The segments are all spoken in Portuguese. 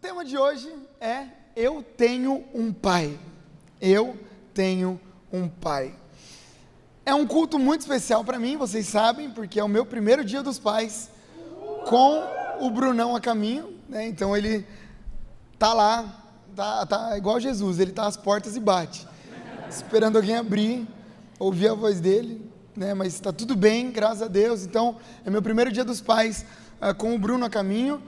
tema de hoje é Eu tenho um pai. Eu tenho um pai. É um culto muito especial para mim, vocês sabem, porque é o meu primeiro dia dos pais com o Brunão a caminho, né? Então ele tá lá, tá, tá igual Jesus, ele tá às portas e bate, esperando alguém abrir, ouvir a voz dele, né? Mas está tudo bem, graças a Deus. Então é meu primeiro dia dos pais uh, com o Bruno a caminho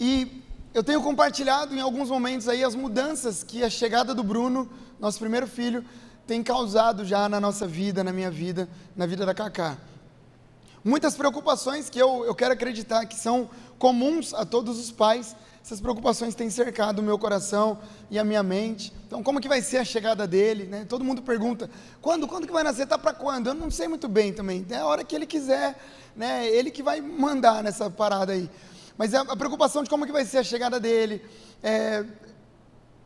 e eu tenho compartilhado em alguns momentos aí as mudanças que a chegada do Bruno, nosso primeiro filho, tem causado já na nossa vida, na minha vida, na vida da Cacá. Muitas preocupações que eu, eu quero acreditar que são comuns a todos os pais, essas preocupações têm cercado o meu coração e a minha mente. Então, como que vai ser a chegada dele? Né? Todo mundo pergunta, quando, quando que vai nascer? Está para quando? Eu não sei muito bem também. É a hora que ele quiser, né? ele que vai mandar nessa parada aí mas é a preocupação de como que vai ser a chegada dele, é,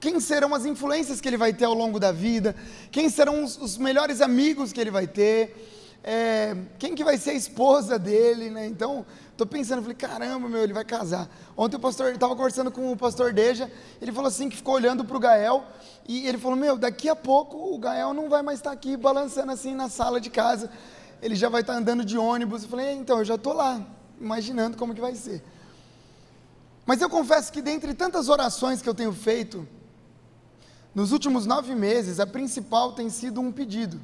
quem serão as influências que ele vai ter ao longo da vida, quem serão os, os melhores amigos que ele vai ter, é, quem que vai ser a esposa dele, né? Então, estou pensando, falei, caramba, meu, ele vai casar. Ontem o pastor, estava conversando com o pastor Deja, ele falou assim, que ficou olhando para o Gael, e ele falou, meu, daqui a pouco o Gael não vai mais estar aqui balançando assim na sala de casa, ele já vai estar andando de ônibus. Eu falei, é, então, eu já estou lá, imaginando como que vai ser. Mas eu confesso que dentre tantas orações que eu tenho feito, nos últimos nove meses, a principal tem sido um pedido.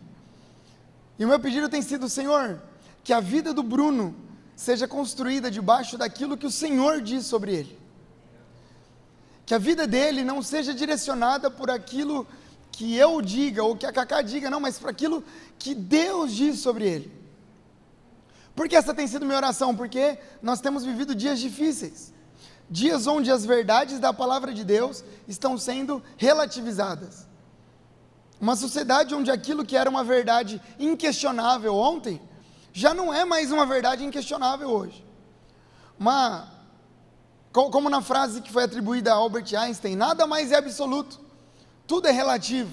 E o meu pedido tem sido, Senhor, que a vida do Bruno seja construída debaixo daquilo que o Senhor diz sobre ele. Que a vida dele não seja direcionada por aquilo que eu diga ou que a Cacá diga, não, mas por aquilo que Deus diz sobre ele. Por que essa tem sido minha oração? Porque nós temos vivido dias difíceis dias onde as verdades da palavra de Deus estão sendo relativizadas. Uma sociedade onde aquilo que era uma verdade inquestionável ontem, já não é mais uma verdade inquestionável hoje. Uma, como na frase que foi atribuída a Albert Einstein, nada mais é absoluto, tudo é relativo.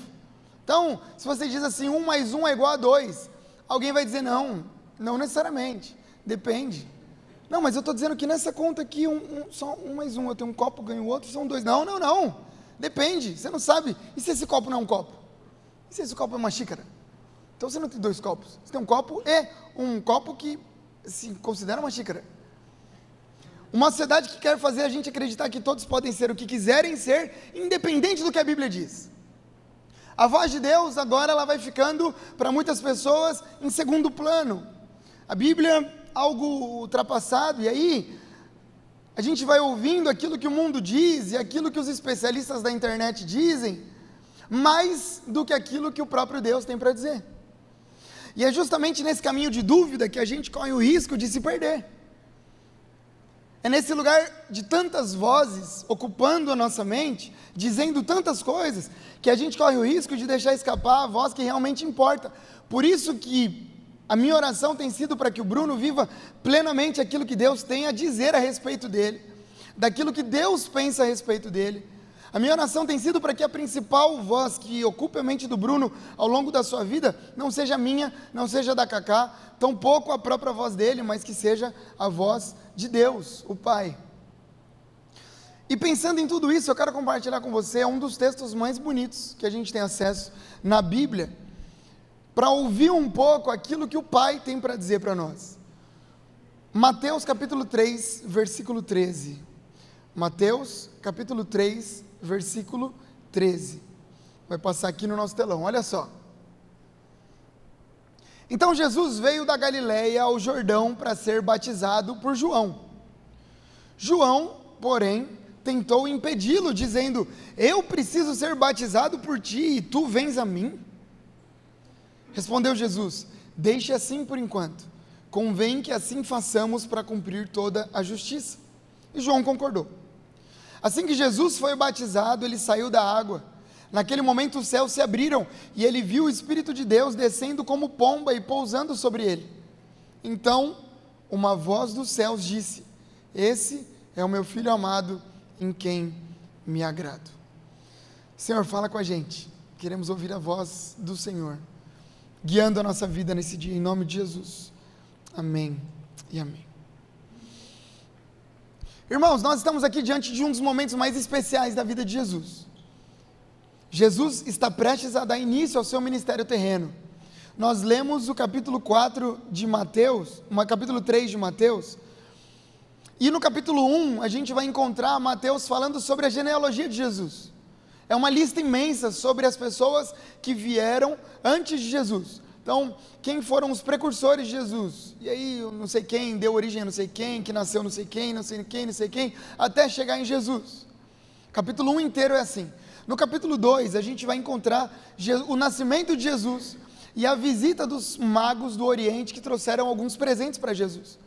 Então, se você diz assim, um mais um é igual a dois, alguém vai dizer não, não necessariamente, depende. Não, mas eu estou dizendo que nessa conta aqui, um, um, só um mais um, eu tenho um copo, ganho outro, são dois. Não, não, não. Depende, você não sabe. E se esse copo não é um copo? E se esse copo é uma xícara? Então você não tem dois copos. Você tem um copo e um copo que se considera uma xícara. Uma sociedade que quer fazer a gente acreditar que todos podem ser o que quiserem ser, independente do que a Bíblia diz. A voz de Deus agora ela vai ficando para muitas pessoas em segundo plano. A Bíblia algo ultrapassado, e aí a gente vai ouvindo aquilo que o mundo diz e aquilo que os especialistas da internet dizem, mais do que aquilo que o próprio Deus tem para dizer. E é justamente nesse caminho de dúvida que a gente corre o risco de se perder. É nesse lugar de tantas vozes ocupando a nossa mente, dizendo tantas coisas, que a gente corre o risco de deixar escapar a voz que realmente importa. Por isso que a minha oração tem sido para que o Bruno viva plenamente aquilo que Deus tem a dizer a respeito dele, daquilo que Deus pensa a respeito dele. A minha oração tem sido para que a principal voz que ocupe a mente do Bruno ao longo da sua vida não seja minha, não seja da Cacá, tampouco a própria voz dele, mas que seja a voz de Deus, o Pai. E pensando em tudo isso, eu quero compartilhar com você um dos textos mais bonitos que a gente tem acesso na Bíblia para ouvir um pouco aquilo que o Pai tem para dizer para nós. Mateus capítulo 3, versículo 13. Mateus capítulo 3, versículo 13. Vai passar aqui no nosso telão, olha só. Então Jesus veio da Galiléia ao Jordão para ser batizado por João. João, porém, tentou impedi-lo, dizendo: Eu preciso ser batizado por ti e tu vens a mim? Respondeu Jesus: Deixe assim por enquanto. Convém que assim façamos para cumprir toda a justiça. E João concordou. Assim que Jesus foi batizado, ele saiu da água. Naquele momento os céus se abriram e ele viu o Espírito de Deus descendo como pomba e pousando sobre ele. Então, uma voz dos céus disse: Esse é o meu filho amado em quem me agrado. Senhor, fala com a gente. Queremos ouvir a voz do Senhor guiando a nossa vida nesse dia, em nome de Jesus. Amém e amém. Irmãos, nós estamos aqui diante de um dos momentos mais especiais da vida de Jesus. Jesus está prestes a dar início ao seu ministério terreno. Nós lemos o capítulo 4 de Mateus, o capítulo 3 de Mateus, e no capítulo 1 a gente vai encontrar Mateus falando sobre a genealogia de Jesus. É uma lista imensa sobre as pessoas que vieram antes de Jesus. Então, quem foram os precursores de Jesus? E aí, não sei quem deu origem a não sei quem, que nasceu não sei quem, não sei quem, não sei quem, até chegar em Jesus. Capítulo 1 inteiro é assim. No capítulo 2, a gente vai encontrar o nascimento de Jesus e a visita dos magos do Oriente que trouxeram alguns presentes para Jesus.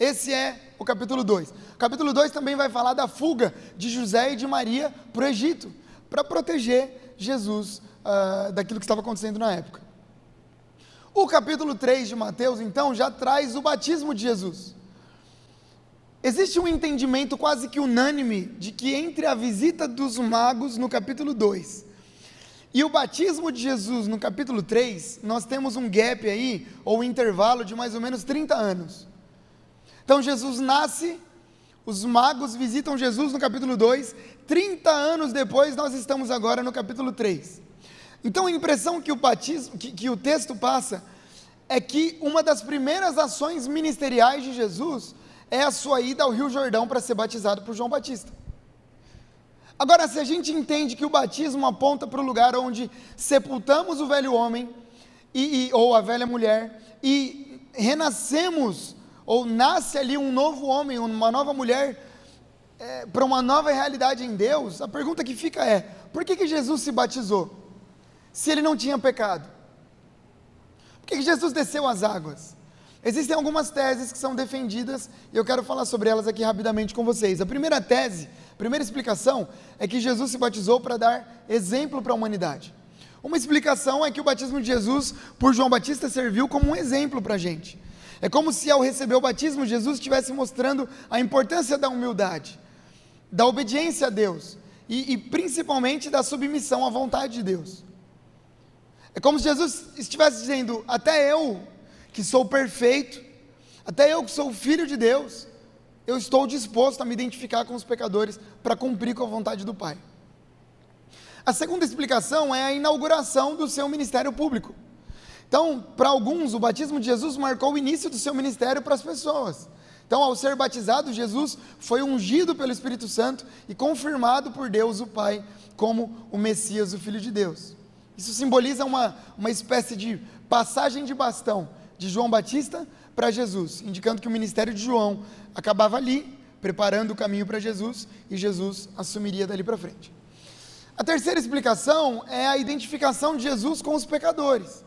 Esse é o capítulo 2. O capítulo 2 também vai falar da fuga de José e de Maria para o Egito, para proteger Jesus uh, daquilo que estava acontecendo na época. O capítulo 3 de Mateus, então, já traz o batismo de Jesus. Existe um entendimento quase que unânime de que entre a visita dos magos no capítulo 2 e o batismo de Jesus no capítulo 3, nós temos um gap aí, ou um intervalo de mais ou menos 30 anos. Então Jesus nasce, os magos visitam Jesus no capítulo 2, 30 anos depois nós estamos agora no capítulo 3. Então a impressão que o, batismo, que, que o texto passa é que uma das primeiras ações ministeriais de Jesus é a sua ida ao Rio Jordão para ser batizado por João Batista. Agora, se a gente entende que o batismo aponta para o lugar onde sepultamos o velho homem, e, e, ou a velha mulher, e renascemos, ou nasce ali um novo homem, uma nova mulher, é, para uma nova realidade em Deus, a pergunta que fica é: por que, que Jesus se batizou? se ele não tinha pecado? Por que Jesus desceu às águas? Existem algumas teses que são defendidas e eu quero falar sobre elas aqui rapidamente com vocês. A primeira tese, a primeira explicação é que Jesus se batizou para dar exemplo para a humanidade. Uma explicação é que o batismo de Jesus por João Batista serviu como um exemplo para a gente. É como se ao receber o batismo, Jesus estivesse mostrando a importância da humildade, da obediência a Deus e, e principalmente da submissão à vontade de Deus. É como se Jesus estivesse dizendo: até eu, que sou perfeito, até eu que sou filho de Deus, eu estou disposto a me identificar com os pecadores para cumprir com a vontade do Pai. A segunda explicação é a inauguração do seu ministério público. Então, para alguns, o batismo de Jesus marcou o início do seu ministério para as pessoas. Então, ao ser batizado, Jesus foi ungido pelo Espírito Santo e confirmado por Deus, o Pai, como o Messias, o Filho de Deus. Isso simboliza uma, uma espécie de passagem de bastão de João Batista para Jesus, indicando que o ministério de João acabava ali, preparando o caminho para Jesus, e Jesus assumiria dali para frente. A terceira explicação é a identificação de Jesus com os pecadores.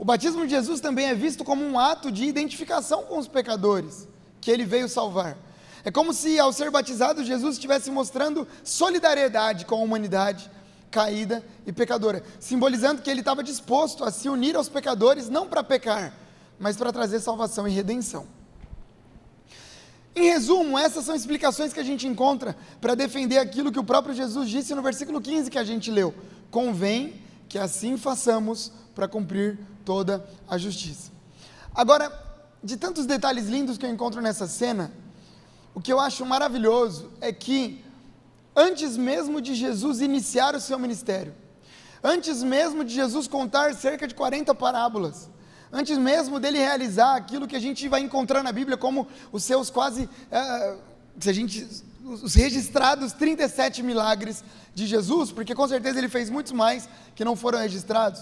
O batismo de Jesus também é visto como um ato de identificação com os pecadores que ele veio salvar. É como se, ao ser batizado, Jesus estivesse mostrando solidariedade com a humanidade, caída e pecadora, simbolizando que ele estava disposto a se unir aos pecadores não para pecar, mas para trazer salvação e redenção. Em resumo, essas são explicações que a gente encontra para defender aquilo que o próprio Jesus disse no versículo 15 que a gente leu: convém que assim façamos para cumprir toda a justiça. Agora, de tantos detalhes lindos que eu encontro nessa cena, o que eu acho maravilhoso é que antes mesmo de Jesus iniciar o seu ministério, antes mesmo de Jesus contar cerca de 40 parábolas, antes mesmo dele realizar aquilo que a gente vai encontrar na Bíblia como os seus quase, uh, se a gente, os registrados 37 milagres de Jesus, porque com certeza ele fez muitos mais que não foram registrados.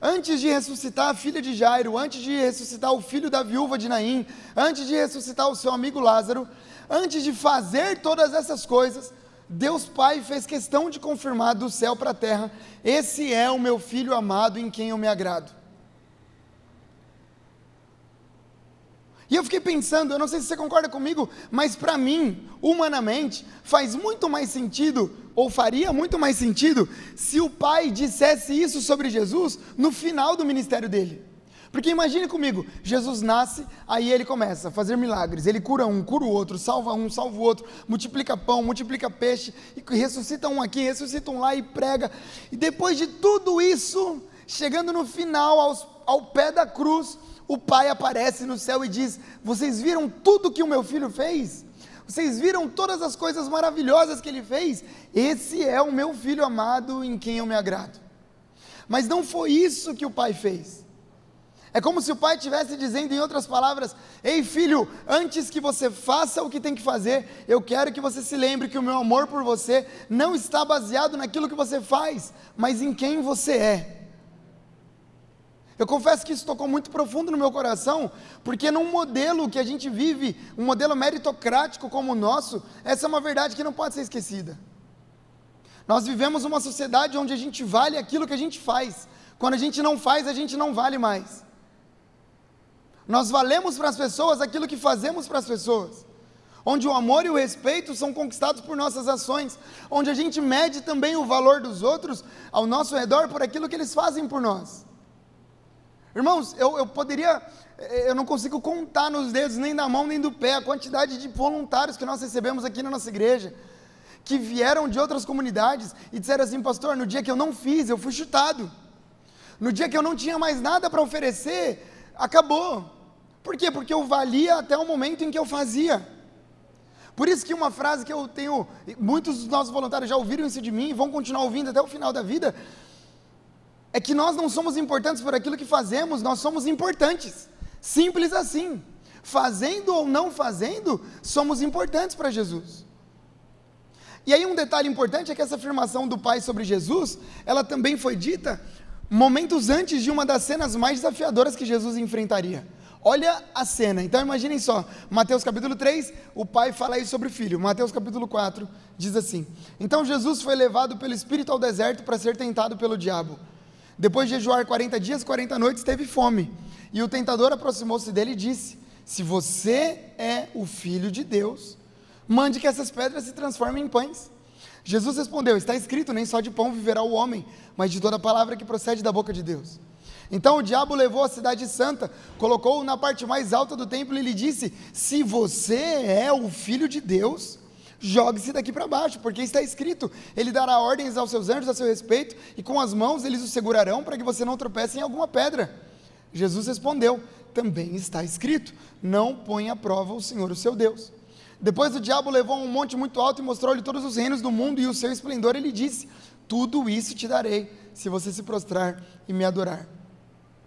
Antes de ressuscitar a filha de Jairo, antes de ressuscitar o filho da viúva de Naim, antes de ressuscitar o seu amigo Lázaro, antes de fazer todas essas coisas, Deus Pai fez questão de confirmar do céu para a terra: esse é o meu filho amado em quem eu me agrado. E eu fiquei pensando, eu não sei se você concorda comigo, mas para mim, humanamente, faz muito mais sentido, ou faria muito mais sentido, se o Pai dissesse isso sobre Jesus no final do ministério dele. Porque imagine comigo, Jesus nasce, aí ele começa a fazer milagres, ele cura um, cura o outro, salva um, salva o outro, multiplica pão, multiplica peixe, e ressuscita um aqui, ressuscita um lá e prega. E depois de tudo isso, chegando no final, aos, ao pé da cruz, o pai aparece no céu e diz: Vocês viram tudo que o meu filho fez? Vocês viram todas as coisas maravilhosas que ele fez? Esse é o meu filho amado em quem eu me agrado. Mas não foi isso que o pai fez. É como se o pai estivesse dizendo, em outras palavras: Ei filho, antes que você faça o que tem que fazer, eu quero que você se lembre que o meu amor por você não está baseado naquilo que você faz, mas em quem você é. Eu confesso que isso tocou muito profundo no meu coração, porque num modelo que a gente vive, um modelo meritocrático como o nosso, essa é uma verdade que não pode ser esquecida. Nós vivemos uma sociedade onde a gente vale aquilo que a gente faz. Quando a gente não faz, a gente não vale mais. Nós valemos para as pessoas aquilo que fazemos para as pessoas. Onde o amor e o respeito são conquistados por nossas ações. Onde a gente mede também o valor dos outros ao nosso redor por aquilo que eles fazem por nós. Irmãos, eu, eu poderia, eu não consigo contar nos dedos, nem da mão nem do pé, a quantidade de voluntários que nós recebemos aqui na nossa igreja, que vieram de outras comunidades e disseram assim, pastor, no dia que eu não fiz, eu fui chutado. No dia que eu não tinha mais nada para oferecer, acabou. Por quê? Porque eu valia até o momento em que eu fazia. Por isso que uma frase que eu tenho, muitos dos nossos voluntários já ouviram isso de mim e vão continuar ouvindo até o final da vida, é que nós não somos importantes por aquilo que fazemos, nós somos importantes. Simples assim. Fazendo ou não fazendo, somos importantes para Jesus. E aí um detalhe importante é que essa afirmação do Pai sobre Jesus, ela também foi dita momentos antes de uma das cenas mais desafiadoras que Jesus enfrentaria. Olha a cena. Então imaginem só, Mateus capítulo 3, o pai fala aí sobre o filho. Mateus capítulo 4 diz assim: Então Jesus foi levado pelo Espírito ao deserto para ser tentado pelo diabo. Depois de jejuar 40 dias, 40 noites, teve fome. E o tentador aproximou-se dele e disse: Se você é o filho de Deus, mande que essas pedras se transformem em pães. Jesus respondeu: Está escrito, nem só de pão viverá o homem, mas de toda palavra que procede da boca de Deus. Então o diabo levou a cidade santa, colocou-o na parte mais alta do templo e lhe disse: Se você é o filho de Deus, jogue-se daqui para baixo, porque está escrito: Ele dará ordens aos seus anjos a seu respeito, e com as mãos eles o segurarão para que você não tropece em alguma pedra. Jesus respondeu: Também está escrito: Não ponha à prova o Senhor, o seu Deus. Depois o diabo levou a um monte muito alto e mostrou-lhe todos os reinos do mundo e o seu esplendor, e lhe disse: Tudo isso te darei, se você se prostrar e me adorar.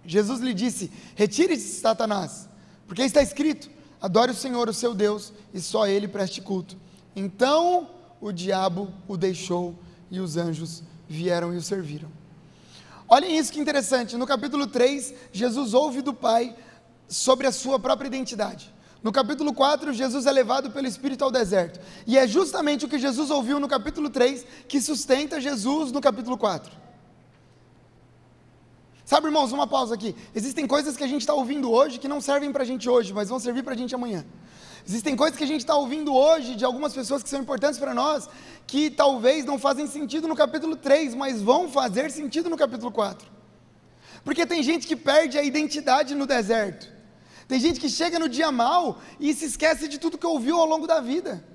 Jesus lhe disse: Retire-se, Satanás, porque está escrito: Adore o Senhor, o seu Deus, e só ele preste culto. Então o diabo o deixou e os anjos vieram e o serviram. Olhem isso que interessante. No capítulo 3, Jesus ouve do Pai sobre a sua própria identidade. No capítulo 4, Jesus é levado pelo Espírito ao deserto. E é justamente o que Jesus ouviu no capítulo 3 que sustenta Jesus no capítulo 4. Sabe, irmãos, uma pausa aqui. Existem coisas que a gente está ouvindo hoje que não servem para a gente hoje, mas vão servir para a gente amanhã. Existem coisas que a gente está ouvindo hoje de algumas pessoas que são importantes para nós, que talvez não fazem sentido no capítulo 3, mas vão fazer sentido no capítulo 4. Porque tem gente que perde a identidade no deserto. Tem gente que chega no dia mal e se esquece de tudo que ouviu ao longo da vida.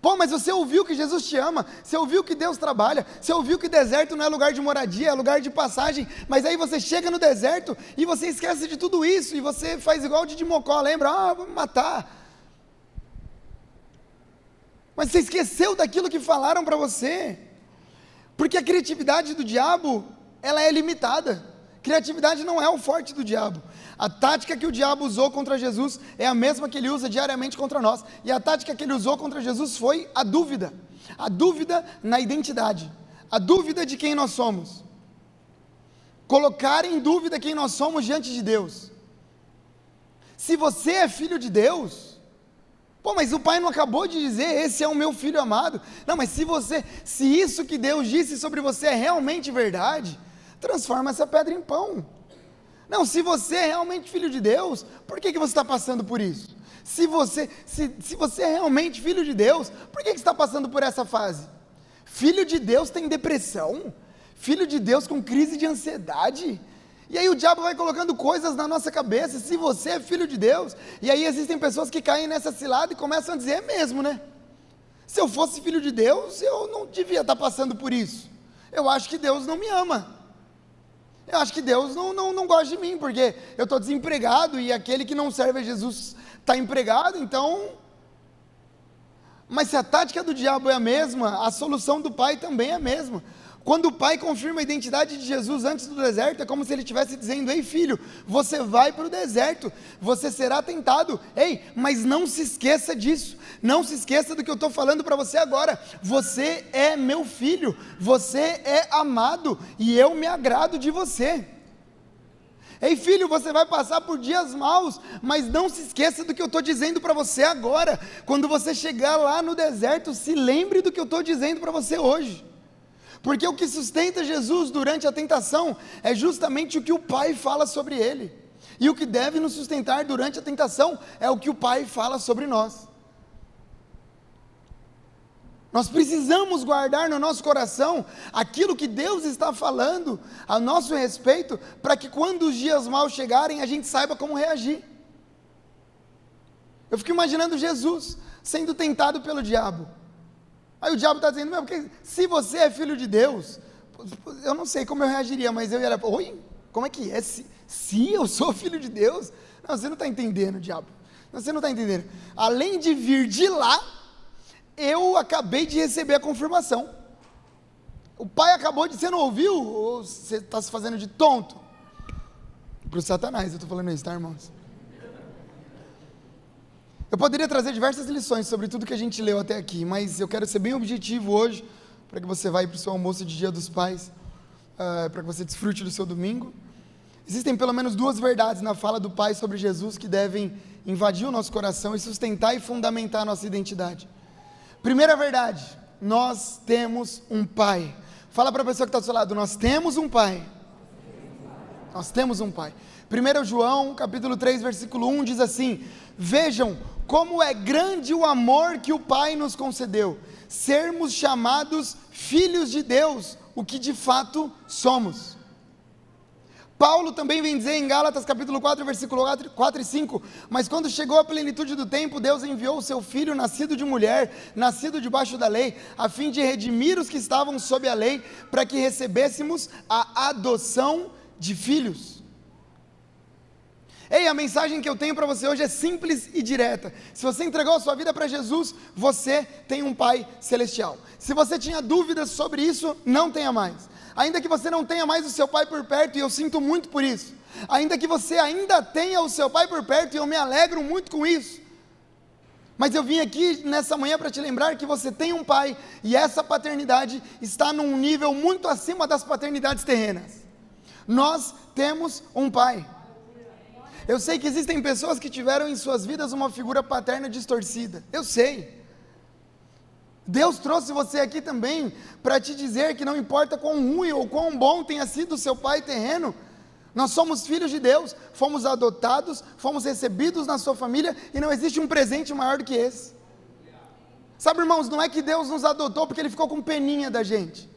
Pô, mas você ouviu que Jesus te ama, você ouviu que Deus trabalha, você ouviu que deserto não é lugar de moradia, é lugar de passagem, mas aí você chega no deserto e você esquece de tudo isso, e você faz igual de Mocó, lembra? Ah, vamos matar. Mas você esqueceu daquilo que falaram para você, porque a criatividade do diabo, ela é limitada. Criatividade não é o forte do diabo. A tática que o diabo usou contra Jesus é a mesma que ele usa diariamente contra nós. E a tática que ele usou contra Jesus foi a dúvida. A dúvida na identidade. A dúvida de quem nós somos. Colocar em dúvida quem nós somos diante de Deus. Se você é filho de Deus, Pô, mas o pai não acabou de dizer, esse é o meu filho amado. Não, mas se você, se isso que Deus disse sobre você é realmente verdade, transforma essa pedra em pão. Não, se você é realmente filho de Deus, por que, que você está passando por isso? Se você, se, se você é realmente filho de Deus, por que, que você está passando por essa fase? Filho de Deus tem depressão? Filho de Deus com crise de ansiedade? E aí o diabo vai colocando coisas na nossa cabeça, se você é filho de Deus, e aí existem pessoas que caem nessa cilada e começam a dizer, é mesmo, né? Se eu fosse filho de Deus, eu não devia estar tá passando por isso. Eu acho que Deus não me ama. Eu acho que Deus não, não, não gosta de mim, porque eu estou desempregado e aquele que não serve a Jesus está empregado, então Mas se a tática do diabo é a mesma, a solução do pai também é a mesma. Quando o pai confirma a identidade de Jesus antes do deserto, é como se ele estivesse dizendo: Ei, filho, você vai para o deserto, você será tentado. Ei, mas não se esqueça disso, não se esqueça do que eu estou falando para você agora. Você é meu filho, você é amado e eu me agrado de você. Ei, filho, você vai passar por dias maus, mas não se esqueça do que eu estou dizendo para você agora. Quando você chegar lá no deserto, se lembre do que eu estou dizendo para você hoje. Porque o que sustenta Jesus durante a tentação é justamente o que o Pai fala sobre ele. E o que deve nos sustentar durante a tentação é o que o Pai fala sobre nós. Nós precisamos guardar no nosso coração aquilo que Deus está falando a nosso respeito, para que quando os dias maus chegarem, a gente saiba como reagir. Eu fico imaginando Jesus sendo tentado pelo diabo. Aí o diabo está dizendo, meu, porque se você é filho de Deus, eu não sei como eu reagiria, mas eu ia, oi, como é que é? Se, se eu sou filho de Deus? Não, você não está entendendo, diabo. Não, você não está entendendo. Além de vir de lá, eu acabei de receber a confirmação. O pai acabou de, você não ouviu? Ou você está se fazendo de tonto? Para o Satanás, eu estou falando isso, tá, irmãos? Eu poderia trazer diversas lições sobre tudo que a gente leu até aqui, mas eu quero ser bem objetivo hoje, para que você vá para o seu almoço de Dia dos Pais, uh, para que você desfrute do seu domingo. Existem pelo menos duas verdades na fala do Pai sobre Jesus que devem invadir o nosso coração e sustentar e fundamentar a nossa identidade. Primeira verdade, nós temos um Pai. Fala para a pessoa que está do seu lado, nós temos um Pai. Nós temos um Pai. 1 João, capítulo 3, versículo 1 diz assim: Vejam como é grande o amor que o Pai nos concedeu, sermos chamados filhos de Deus, o que de fato somos. Paulo também vem dizer em Gálatas capítulo 4, versículo 4 e 5, mas quando chegou a plenitude do tempo, Deus enviou o seu filho, nascido de mulher, nascido debaixo da lei, a fim de redimir os que estavam sob a lei, para que recebêssemos a adoção de filhos. Ei, a mensagem que eu tenho para você hoje é simples e direta. Se você entregou a sua vida para Jesus, você tem um Pai celestial. Se você tinha dúvidas sobre isso, não tenha mais. Ainda que você não tenha mais o seu Pai por perto, e eu sinto muito por isso. Ainda que você ainda tenha o seu Pai por perto, e eu me alegro muito com isso. Mas eu vim aqui nessa manhã para te lembrar que você tem um pai e essa paternidade está num nível muito acima das paternidades terrenas. Nós temos um pai. Eu sei que existem pessoas que tiveram em suas vidas uma figura paterna distorcida. Eu sei. Deus trouxe você aqui também para te dizer que não importa quão ruim ou quão bom tenha sido o seu pai terreno, nós somos filhos de Deus, fomos adotados, fomos recebidos na sua família e não existe um presente maior do que esse. Sabe, irmãos, não é que Deus nos adotou porque ele ficou com peninha da gente.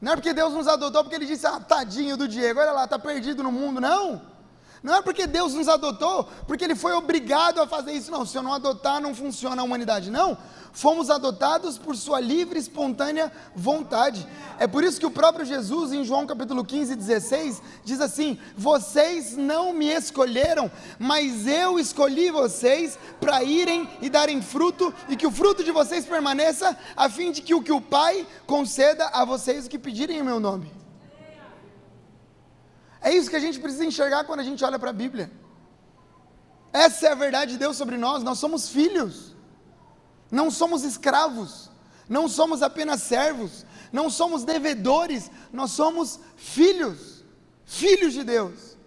Não é porque Deus nos adotou porque ele disse, ah, tadinho do Diego, olha lá, está perdido no mundo. Não. Não é porque Deus nos adotou, porque Ele foi obrigado a fazer isso. Não, se eu não adotar, não funciona a humanidade. Não, fomos adotados por Sua livre e espontânea vontade. É por isso que o próprio Jesus, em João capítulo 15, 16, diz assim: Vocês não me escolheram, mas eu escolhi vocês para irem e darem fruto, e que o fruto de vocês permaneça, a fim de que o que o Pai conceda a vocês o que pedirem em meu nome. É isso que a gente precisa enxergar quando a gente olha para a Bíblia. Essa é a verdade de Deus sobre nós. Nós somos filhos, não somos escravos, não somos apenas servos, não somos devedores, nós somos filhos, filhos de Deus.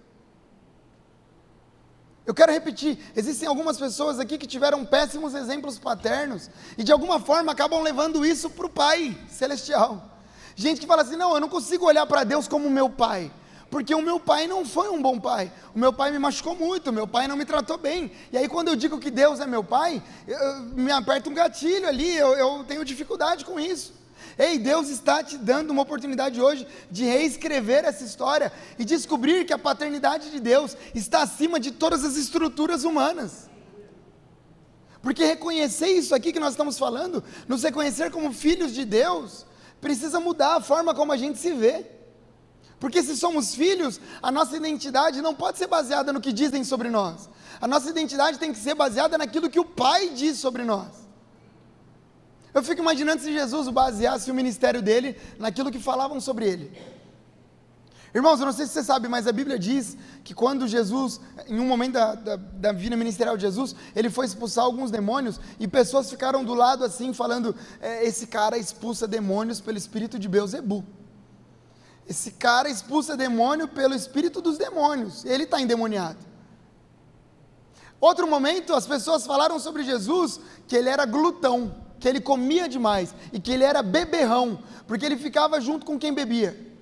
Eu quero repetir: existem algumas pessoas aqui que tiveram péssimos exemplos paternos e de alguma forma acabam levando isso para o Pai Celestial. Gente que fala assim: não, eu não consigo olhar para Deus como meu Pai porque o meu pai não foi um bom pai. O meu pai me machucou muito, o meu pai não me tratou bem. E aí, quando eu digo que Deus é meu pai, eu, eu, me aperta um gatilho ali, eu, eu tenho dificuldade com isso. Ei, Deus está te dando uma oportunidade hoje de reescrever essa história e descobrir que a paternidade de Deus está acima de todas as estruturas humanas. Porque reconhecer isso aqui que nós estamos falando, nos reconhecer como filhos de Deus, precisa mudar a forma como a gente se vê. Porque se somos filhos, a nossa identidade não pode ser baseada no que dizem sobre nós. A nossa identidade tem que ser baseada naquilo que o Pai diz sobre nós. Eu fico imaginando se Jesus baseasse o ministério dele naquilo que falavam sobre ele. Irmãos, eu não sei se você sabe, mas a Bíblia diz que quando Jesus, em um momento da, da, da, vida ministerial de Jesus, ele foi expulsar alguns demônios e pessoas ficaram do lado assim, falando: é, esse cara expulsa demônios pelo espírito de Beuzebu. Esse cara expulsa demônio pelo espírito dos demônios, ele está endemoniado. Outro momento, as pessoas falaram sobre Jesus que ele era glutão, que ele comia demais e que ele era beberrão, porque ele ficava junto com quem bebia.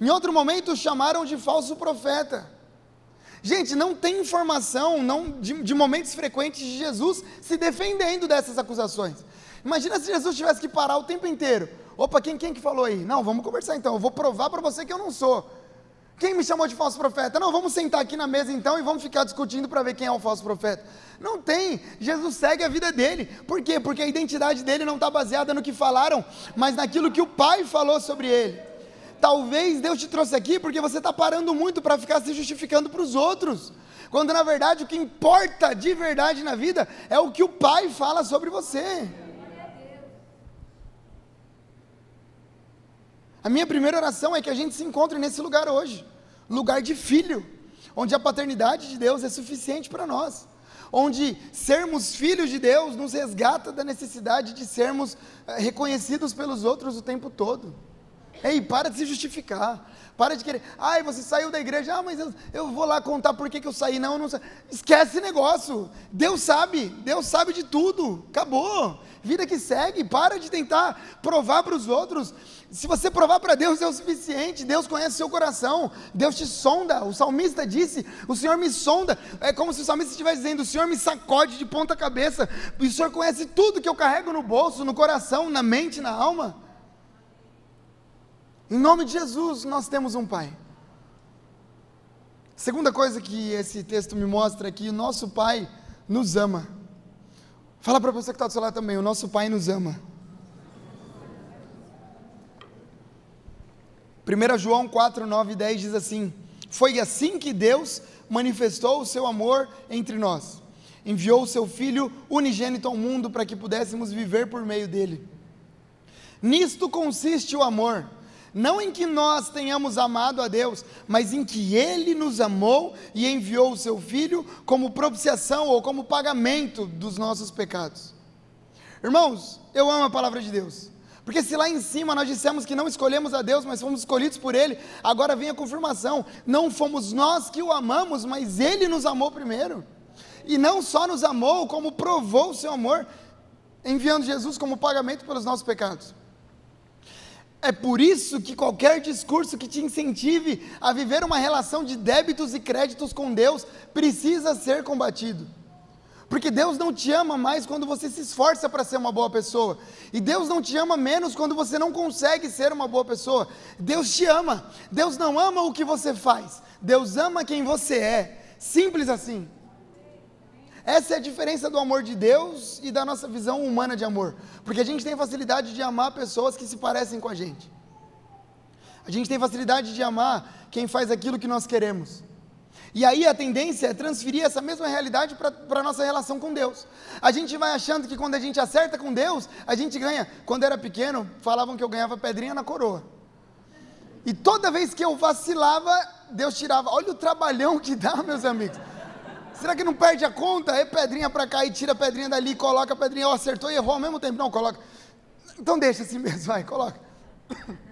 Em outro momento, chamaram de falso profeta. Gente, não tem informação não, de, de, momentos frequentes de Jesus se defendendo dessas acusações. Imagina se Jesus tivesse que parar o tempo inteiro. Opa, quem, quem que falou aí? Não, vamos conversar então. Eu vou provar para você que eu não sou. Quem me chamou de falso profeta? Não, vamos sentar aqui na mesa então e vamos ficar discutindo para ver quem é o falso profeta. Não tem. Jesus segue a vida dele. Por quê? Porque a identidade dele não está baseada no que falaram, mas naquilo que o Pai falou sobre ele. Talvez Deus te trouxe aqui porque você está parando muito para ficar se justificando para os outros. Quando na verdade o que importa de verdade na vida é o que o Pai fala sobre você. A minha primeira oração é que a gente se encontre nesse lugar hoje lugar de filho onde a paternidade de Deus é suficiente para nós onde sermos filhos de Deus nos resgata da necessidade de sermos eh, reconhecidos pelos outros o tempo todo. Ei, para de se justificar. Para de querer. Ai, você saiu da igreja. Ah, mas eu, eu vou lá contar por que, que eu saí. Não, não sei. Esquece esse negócio. Deus sabe. Deus sabe de tudo. Acabou. Vida que segue. Para de tentar provar para os outros. Se você provar para Deus é o suficiente. Deus conhece seu coração. Deus te sonda. O salmista disse: O Senhor me sonda. É como se o salmista estivesse dizendo: O Senhor me sacode de ponta cabeça. O Senhor conhece tudo que eu carrego no bolso, no coração, na mente, na alma. Em nome de Jesus, nós temos um Pai. Segunda coisa que esse texto me mostra é que o nosso Pai nos ama. Fala para você que está do seu lado também, o nosso Pai nos ama. 1 João 4, 9 e 10 diz assim: Foi assim que Deus manifestou o seu amor entre nós. Enviou o seu Filho unigênito ao mundo para que pudéssemos viver por meio dele. Nisto consiste o amor não em que nós tenhamos amado a Deus, mas em que Ele nos amou e enviou o Seu Filho como propiciação ou como pagamento dos nossos pecados. Irmãos, eu amo a palavra de Deus. Porque se lá em cima nós dissemos que não escolhemos a Deus, mas fomos escolhidos por Ele, agora vem a confirmação: não fomos nós que o amamos, mas Ele nos amou primeiro. E não só nos amou, como provou o seu amor, enviando Jesus como pagamento pelos nossos pecados. É por isso que qualquer discurso que te incentive a viver uma relação de débitos e créditos com Deus precisa ser combatido. Porque Deus não te ama mais quando você se esforça para ser uma boa pessoa. E Deus não te ama menos quando você não consegue ser uma boa pessoa. Deus te ama. Deus não ama o que você faz. Deus ama quem você é. Simples assim. Essa é a diferença do amor de Deus e da nossa visão humana de amor. Porque a gente tem facilidade de amar pessoas que se parecem com a gente. A gente tem facilidade de amar quem faz aquilo que nós queremos. E aí a tendência é transferir essa mesma realidade para a nossa relação com Deus. A gente vai achando que quando a gente acerta com Deus, a gente ganha. Quando era pequeno, falavam que eu ganhava pedrinha na coroa. E toda vez que eu vacilava, Deus tirava. Olha o trabalhão que dá, meus amigos. Será que não perde a conta? É pedrinha para cá e tira a pedrinha dali, coloca a pedrinha, oh, acertou e errou ao mesmo tempo. Não, coloca. Então deixa assim mesmo, vai, coloca.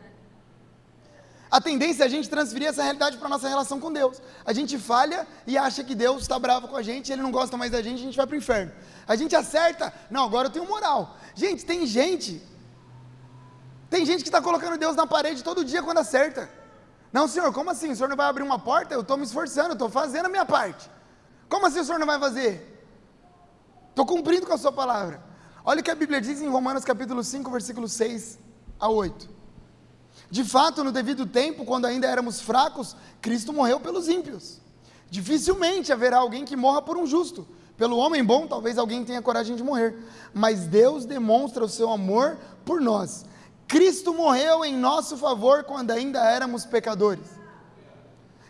A tendência é a gente transferir essa realidade para a nossa relação com Deus. A gente falha e acha que Deus está bravo com a gente, ele não gosta mais da gente, a gente vai para o inferno. A gente acerta, não, agora eu tenho moral. Gente, tem gente, tem gente que está colocando Deus na parede todo dia quando acerta. Não, senhor, como assim? O senhor não vai abrir uma porta? Eu estou me esforçando, eu estou fazendo a minha parte. Como assim o senhor não vai fazer? Estou cumprindo com a sua palavra. Olha o que a Bíblia diz em Romanos capítulo 5, versículo 6 a 8. De fato, no devido tempo, quando ainda éramos fracos, Cristo morreu pelos ímpios. Dificilmente haverá alguém que morra por um justo. Pelo homem bom, talvez alguém tenha coragem de morrer. Mas Deus demonstra o seu amor por nós. Cristo morreu em nosso favor quando ainda éramos pecadores.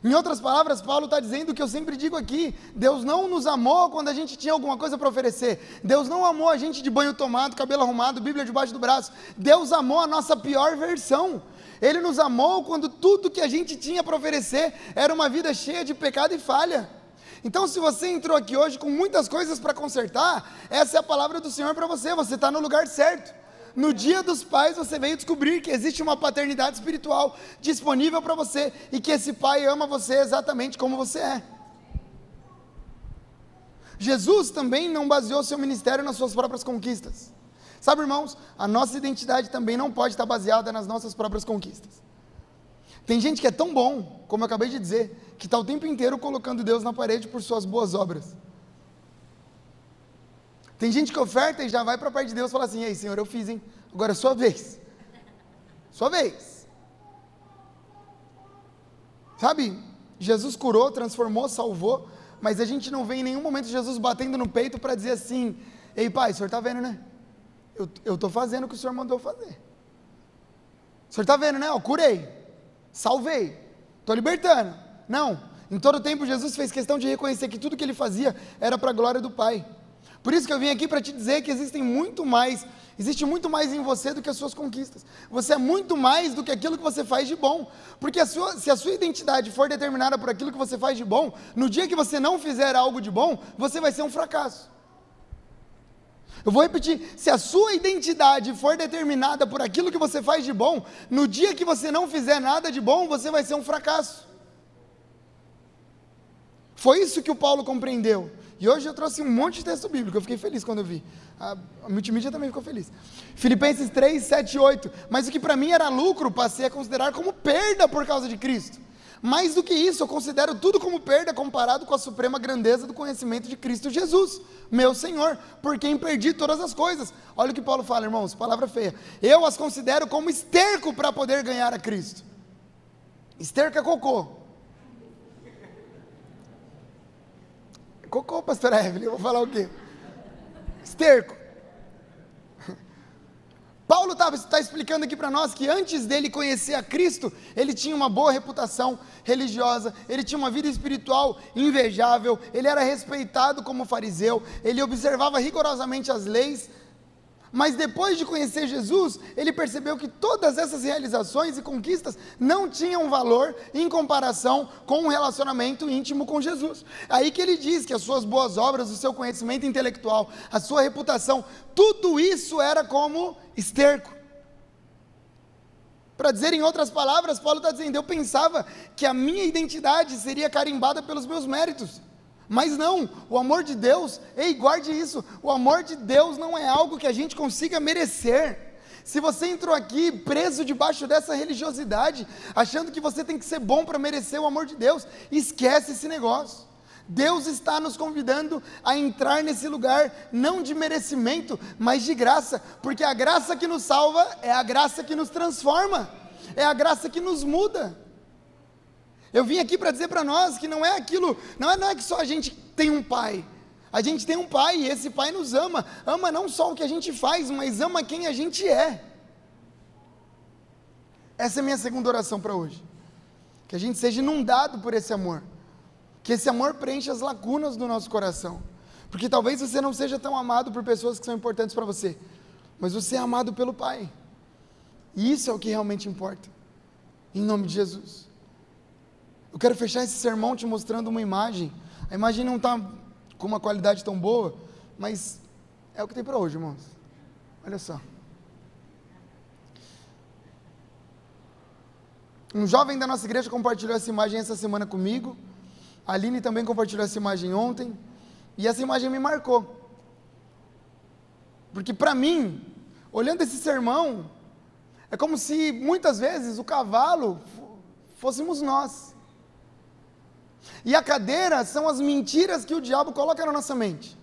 Em outras palavras, Paulo está dizendo o que eu sempre digo aqui: Deus não nos amou quando a gente tinha alguma coisa para oferecer. Deus não amou a gente de banho tomado, cabelo arrumado, Bíblia debaixo do braço. Deus amou a nossa pior versão. Ele nos amou quando tudo que a gente tinha para oferecer era uma vida cheia de pecado e falha. Então, se você entrou aqui hoje com muitas coisas para consertar, essa é a palavra do Senhor para você. Você está no lugar certo. No dia dos pais, você veio descobrir que existe uma paternidade espiritual disponível para você e que esse pai ama você exatamente como você é. Jesus também não baseou seu ministério nas suas próprias conquistas. Sabe, irmãos, a nossa identidade também não pode estar baseada nas nossas próprias conquistas. Tem gente que é tão bom, como eu acabei de dizer, que está o tempo inteiro colocando Deus na parede por suas boas obras. Tem gente que oferta e já vai para a parte de Deus e fala assim: Ei, Senhor, eu fiz, hein? Agora é sua vez. Sua vez. Sabe? Jesus curou, transformou, salvou, mas a gente não vê em nenhum momento Jesus batendo no peito para dizer assim: Ei, pai, o senhor está vendo, né? Eu estou fazendo o que o senhor mandou fazer. O senhor está vendo, né? Eu curei, salvei, estou libertando. Não. Em todo tempo, Jesus fez questão de reconhecer que tudo que ele fazia era para a glória do Pai. Por isso que eu vim aqui para te dizer que existem muito mais, existe muito mais em você do que as suas conquistas. Você é muito mais do que aquilo que você faz de bom. Porque a sua, se a sua identidade for determinada por aquilo que você faz de bom, no dia que você não fizer algo de bom, você vai ser um fracasso. Eu vou repetir: se a sua identidade for determinada por aquilo que você faz de bom, no dia que você não fizer nada de bom, você vai ser um fracasso. Foi isso que o Paulo compreendeu. E hoje eu trouxe um monte de texto bíblico, eu fiquei feliz quando eu vi. A, a multimídia também ficou feliz. Filipenses 3, 7 e 8. Mas o que para mim era lucro, passei a considerar como perda por causa de Cristo. Mais do que isso, eu considero tudo como perda comparado com a suprema grandeza do conhecimento de Cristo Jesus, meu Senhor, por quem perdi todas as coisas. Olha o que Paulo fala, irmãos, palavra feia. Eu as considero como esterco para poder ganhar a Cristo. Esterco é cocô. Cocô, pastora Evelyn, eu vou falar o quê? Esterco. Paulo está tá explicando aqui para nós que antes dele conhecer a Cristo, ele tinha uma boa reputação religiosa, ele tinha uma vida espiritual invejável, ele era respeitado como fariseu, ele observava rigorosamente as leis mas depois de conhecer Jesus, ele percebeu que todas essas realizações e conquistas não tinham valor em comparação com um relacionamento íntimo com Jesus. Aí que ele diz que as suas boas obras, o seu conhecimento intelectual, a sua reputação, tudo isso era como esterco. Para dizer em outras palavras, Paulo está dizendo: eu pensava que a minha identidade seria carimbada pelos meus méritos. Mas não, o amor de Deus, ei, guarde isso, o amor de Deus não é algo que a gente consiga merecer. Se você entrou aqui preso debaixo dessa religiosidade, achando que você tem que ser bom para merecer o amor de Deus, esquece esse negócio. Deus está nos convidando a entrar nesse lugar, não de merecimento, mas de graça, porque a graça que nos salva é a graça que nos transforma, é a graça que nos muda. Eu vim aqui para dizer para nós que não é aquilo, não é, não é que só a gente tem um pai. A gente tem um pai e esse pai nos ama. Ama não só o que a gente faz, mas ama quem a gente é. Essa é a minha segunda oração para hoje. Que a gente seja inundado por esse amor. Que esse amor preencha as lacunas do nosso coração. Porque talvez você não seja tão amado por pessoas que são importantes para você, mas você é amado pelo Pai. E isso é o que realmente importa. Em nome de Jesus. Eu quero fechar esse sermão te mostrando uma imagem. A imagem não está com uma qualidade tão boa, mas é o que tem para hoje, irmãos. Olha só. Um jovem da nossa igreja compartilhou essa imagem essa semana comigo. A Aline também compartilhou essa imagem ontem. E essa imagem me marcou. Porque para mim, olhando esse sermão, é como se muitas vezes o cavalo fôssemos nós. E a cadeira são as mentiras que o diabo coloca na nossa mente.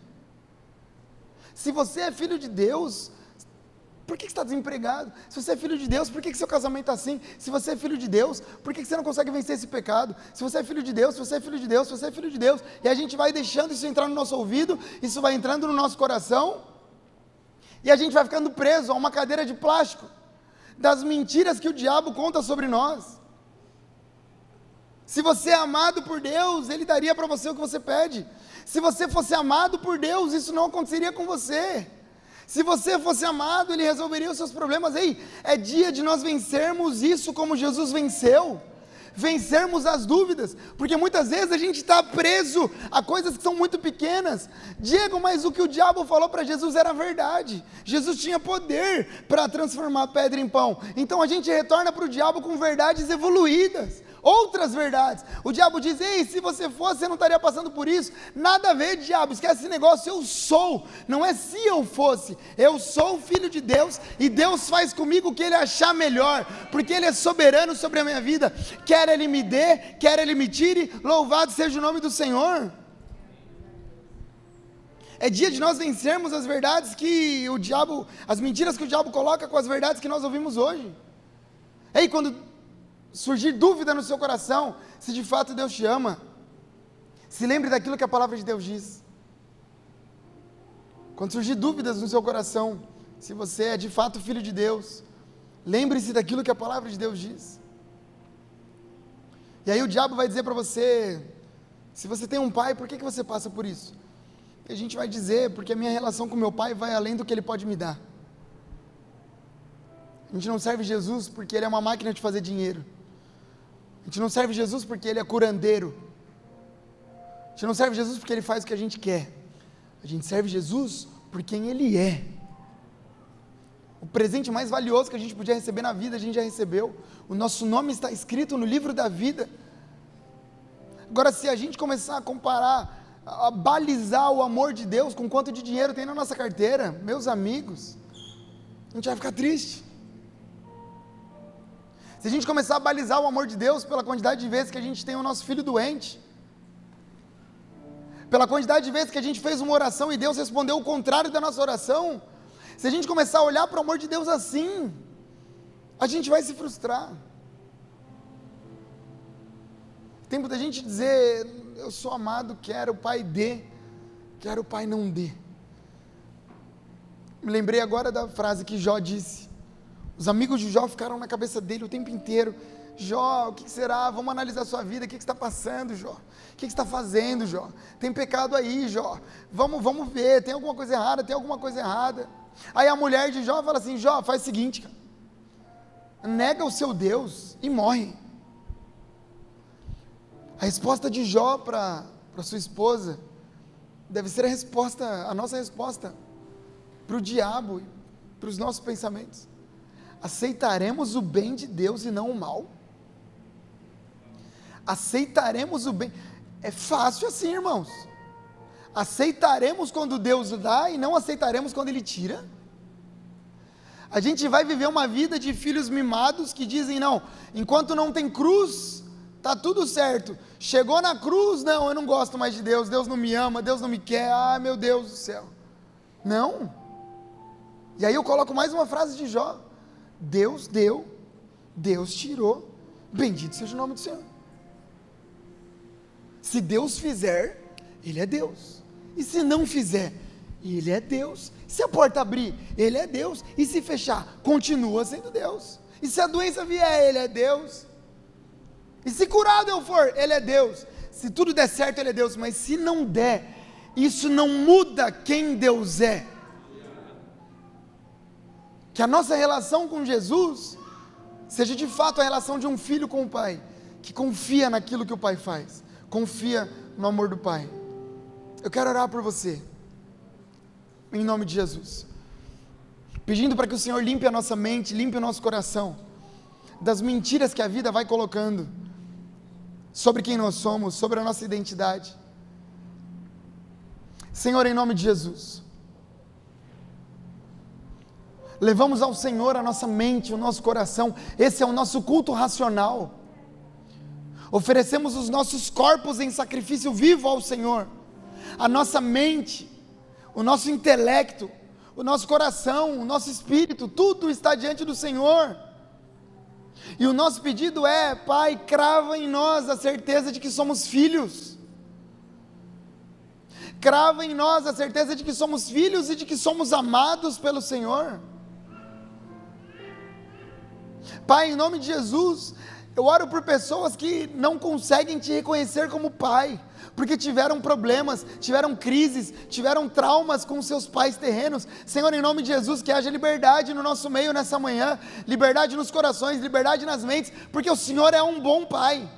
Se você é filho de Deus, por que, você está desempregado? Se você é filho de Deus, por que, seu casamento está assim? Se você é filho de Deus, por que você não consegue vencer esse pecado? Se você é filho de Deus, se você é filho de Deus, se você é filho de Deus, e a gente vai deixando isso entrar no nosso ouvido, isso vai entrando no nosso coração, e a gente vai ficando preso a uma cadeira de plástico das mentiras que o diabo conta sobre nós. Se você é amado por Deus, Ele daria para você o que você pede. Se você fosse amado por Deus, isso não aconteceria com você. Se você fosse amado, Ele resolveria os seus problemas. Ei, é dia de nós vencermos isso como Jesus venceu vencermos as dúvidas, porque muitas vezes a gente está preso a coisas que são muito pequenas. Diego, mas o que o diabo falou para Jesus era verdade. Jesus tinha poder para transformar pedra em pão. Então a gente retorna para o diabo com verdades evoluídas outras verdades. O diabo diz: Ei, se você fosse, você não estaria passando por isso. Nada a ver, diabo, esquece esse negócio. Eu sou, não é se eu fosse. Eu sou filho de Deus e Deus faz comigo o que ele achar melhor, porque ele é soberano sobre a minha vida. Quer ele me dê, quer ele me tire, louvado seja o nome do Senhor. É dia de nós vencermos as verdades que o diabo, as mentiras que o diabo coloca com as verdades que nós ouvimos hoje. Ei, quando surgir dúvida no seu coração se de fato Deus te ama, se lembre daquilo que a palavra de Deus diz. Quando surgir dúvidas no seu coração, se você é de fato filho de Deus, lembre-se daquilo que a palavra de Deus diz. E aí o diabo vai dizer para você: se você tem um pai, por que, que você passa por isso? E a gente vai dizer: porque a minha relação com meu pai vai além do que ele pode me dar. A gente não serve Jesus porque ele é uma máquina de fazer dinheiro. A gente não serve Jesus porque ele é curandeiro. A gente não serve Jesus porque ele faz o que a gente quer. A gente serve Jesus por quem ele é. O presente mais valioso que a gente podia receber na vida, a gente já recebeu. O nosso nome está escrito no livro da vida. Agora, se a gente começar a comparar, a balizar o amor de Deus com quanto de dinheiro tem na nossa carteira, meus amigos, a gente vai ficar triste. Se a gente começar a balizar o amor de Deus pela quantidade de vezes que a gente tem o nosso filho doente, pela quantidade de vezes que a gente fez uma oração e Deus respondeu o contrário da nossa oração, se a gente começar a olhar para o amor de Deus assim, a gente vai se frustrar. Tem muita gente dizer: Eu sou amado, quero o Pai dê, quero o Pai não dê. Me lembrei agora da frase que Jó disse: os amigos de Jó ficaram na cabeça dele o tempo inteiro. Jó, o que será? Vamos analisar a sua vida. O que está passando, Jó? O que está fazendo, Jó? Tem pecado aí, Jó. Vamos, vamos ver. Tem alguma coisa errada? Tem alguma coisa errada? Aí a mulher de Jó fala assim: Jó, faz o seguinte, cara. Nega o seu Deus e morre. A resposta de Jó para sua esposa deve ser a resposta, a nossa resposta para o diabo, para os nossos pensamentos aceitaremos o bem de Deus e não o mal? Aceitaremos o bem. É fácil assim, irmãos. Aceitaremos quando Deus dá e não aceitaremos quando Ele tira? A gente vai viver uma vida de filhos mimados que dizem: não, enquanto não tem cruz, tá tudo certo. Chegou na cruz, não, eu não gosto mais de Deus, Deus não me ama, Deus não me quer, ah, meu Deus do céu. Não. E aí eu coloco mais uma frase de Jó: Deus deu, Deus tirou. Bendito seja o nome do Senhor. Se Deus fizer, Ele é Deus. E se não fizer, Ele é Deus. Se a porta abrir, Ele é Deus. E se fechar, continua sendo Deus. E se a doença vier, Ele é Deus. E se curado eu for, Ele é Deus. Se tudo der certo, Ele é Deus. Mas se não der, isso não muda quem Deus é. Que a nossa relação com Jesus seja de fato a relação de um filho com o pai, que confia naquilo que o pai faz, confia no amor do pai. Eu quero orar por você, em nome de Jesus, pedindo para que o Senhor limpe a nossa mente, limpe o nosso coração, das mentiras que a vida vai colocando sobre quem nós somos, sobre a nossa identidade. Senhor, em nome de Jesus, levamos ao Senhor a nossa mente, o nosso coração, esse é o nosso culto racional. Oferecemos os nossos corpos em sacrifício vivo ao Senhor, a nossa mente, o nosso intelecto, o nosso coração, o nosso espírito, tudo está diante do Senhor. E o nosso pedido é, Pai, crava em nós a certeza de que somos filhos. Crava em nós a certeza de que somos filhos e de que somos amados pelo Senhor. Pai, em nome de Jesus, Eu oro por pessoas que não conseguem te reconhecer como pai, porque tiveram problemas, tiveram crises, tiveram traumas com seus pais terrenos. Senhor, em nome de Jesus, que haja liberdade no nosso meio nessa manhã, liberdade nos corações, liberdade nas mentes, porque o Senhor é um bom pai.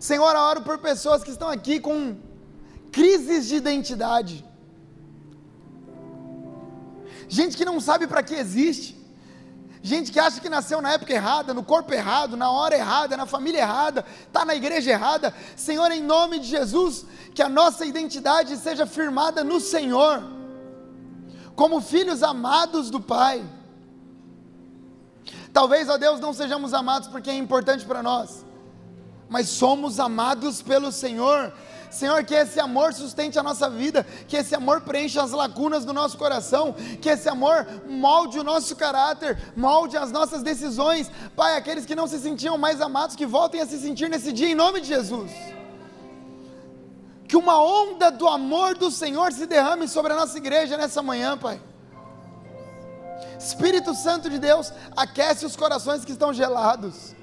Senhor, eu oro por pessoas que estão aqui com crises de identidade. Gente que não sabe para que existe gente que acha que nasceu na época errada, no corpo errado, na hora errada, na família errada, está na igreja errada. Senhor, em nome de Jesus, que a nossa identidade seja firmada no Senhor, como filhos amados do Pai. Talvez, ó Deus, não sejamos amados porque é importante para nós, mas somos amados pelo Senhor Senhor, que esse amor sustente a nossa vida, que esse amor preencha as lacunas do nosso coração, que esse amor molde o nosso caráter, molde as nossas decisões. Pai, aqueles que não se sentiam mais amados, que voltem a se sentir nesse dia, em nome de Jesus. Que uma onda do amor do Senhor se derrame sobre a nossa igreja nessa manhã, Pai. Espírito Santo de Deus, aquece os corações que estão gelados.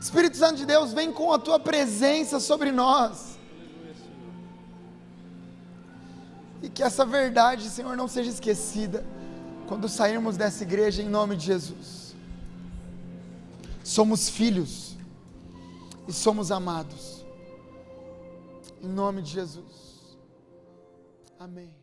Espírito Santo de Deus, vem com a tua presença sobre nós. E que essa verdade, Senhor, não seja esquecida quando sairmos dessa igreja em nome de Jesus. Somos filhos e somos amados. Em nome de Jesus. Amém.